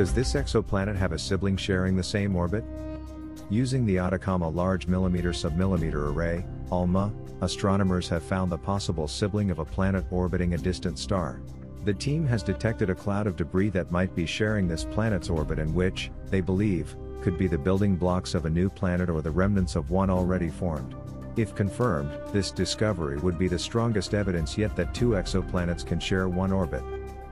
Does this exoplanet have a sibling sharing the same orbit? Using the Atacama Large Millimeter Submillimeter Array, ALMA, astronomers have found the possible sibling of a planet orbiting a distant star. The team has detected a cloud of debris that might be sharing this planet's orbit and which, they believe, could be the building blocks of a new planet or the remnants of one already formed. If confirmed, this discovery would be the strongest evidence yet that two exoplanets can share one orbit.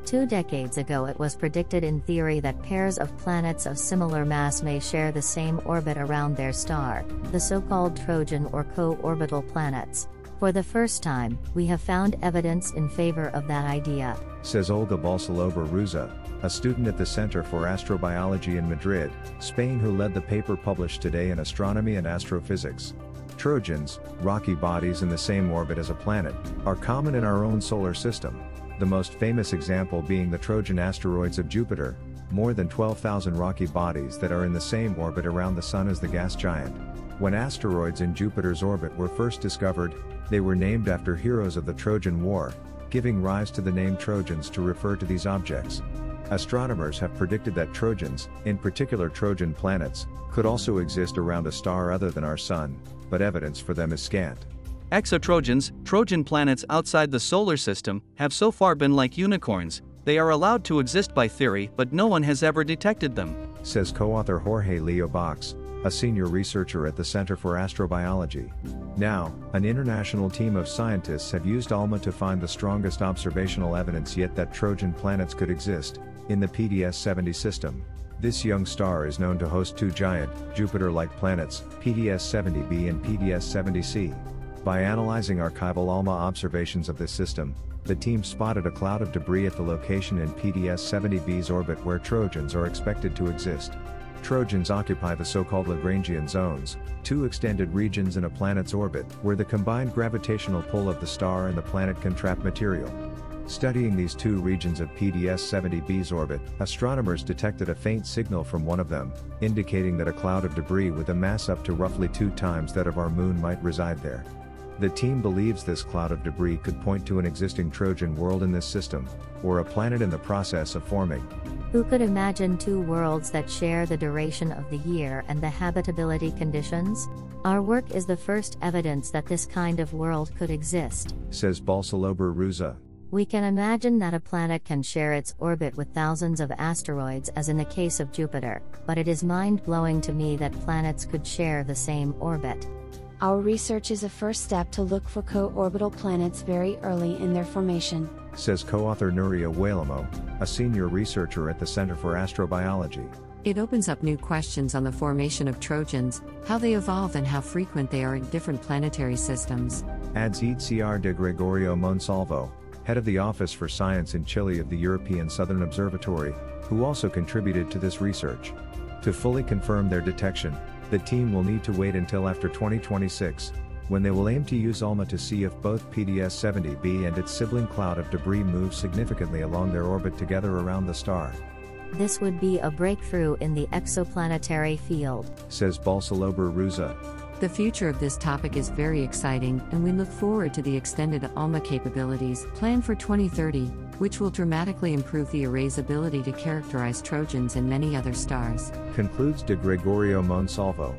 Two decades ago, it was predicted in theory that pairs of planets of similar mass may share the same orbit around their star, the so called Trojan or co orbital planets. For the first time, we have found evidence in favor of that idea. Says Olga Balsalobre Ruza, a student at the Center for Astrobiology in Madrid, Spain, who led the paper published today in Astronomy and Astrophysics. Trojans, rocky bodies in the same orbit as a planet, are common in our own solar system. The most famous example being the Trojan asteroids of Jupiter, more than 12,000 rocky bodies that are in the same orbit around the Sun as the gas giant. When asteroids in Jupiter's orbit were first discovered, they were named after heroes of the Trojan War, giving rise to the name Trojans to refer to these objects. Astronomers have predicted that Trojans, in particular Trojan planets, could also exist around a star other than our Sun, but evidence for them is scant. Exotrojans, Trojan planets outside the solar system, have so far been like unicorns, they are allowed to exist by theory but no one has ever detected them. Says co author Jorge Lillo Box, a senior researcher at the Center for Astrobiology. Now, an international team of scientists have used ALMA to find the strongest observational evidence yet that Trojan planets could exist, in the PDS 70 system. This young star is known to host two giant, Jupiter like planets, PDS 70b and PDS 70c. By analyzing archival ALMA observations of this system, the team spotted a cloud of debris at the location in PDS 70b's orbit where Trojans are expected to exist. Trojans occupy the so-called Lagrangian zones, two extended regions in a planet's orbit where the combined gravitational pull of the star and the planet can trap material. Studying these two regions of PDS 70b's orbit, astronomers detected a faint signal from one of them, indicating that a cloud of debris with a mass up to roughly two times that of our moon might reside there. The team believes this cloud of debris could point to an existing Trojan world in this system, or a planet in the process of forming. Who could imagine two worlds that share the duration of the year and the habitability conditions? Our work is the first evidence that this kind of world could exist, says Balsalobre Ruza. We can imagine that a planet can share its orbit with thousands of asteroids, as in the case of Jupiter, but it is mind blowing to me that planets could share the same orbit. Our research is a first step to look for co orbital planets very early in their formation says co-author Nuria Huélamo, a senior researcher at the Center for Astrobiology. It opens up new questions on the formation of Trojans, how they evolve and how frequent they are in different planetary systems. Adds Itziar de Gregorio Monsalvo, head of the Office for Science in Chile of the European Southern Observatory, who also contributed to this research. To fully confirm their detection, the team will need to wait until after 2026, when they will aim to use ALMA to see if both PDS-70b and its sibling cloud of debris move significantly along their orbit together around the star. This would be a breakthrough in the exoplanetary field, says Balsalobre Ruza. The future of this topic is very exciting, and we look forward to the extended ALMA capabilities planned for 2030, which will dramatically improve the array's ability to characterize Trojans and many other stars. Concludes de Gregorio Monsalvo.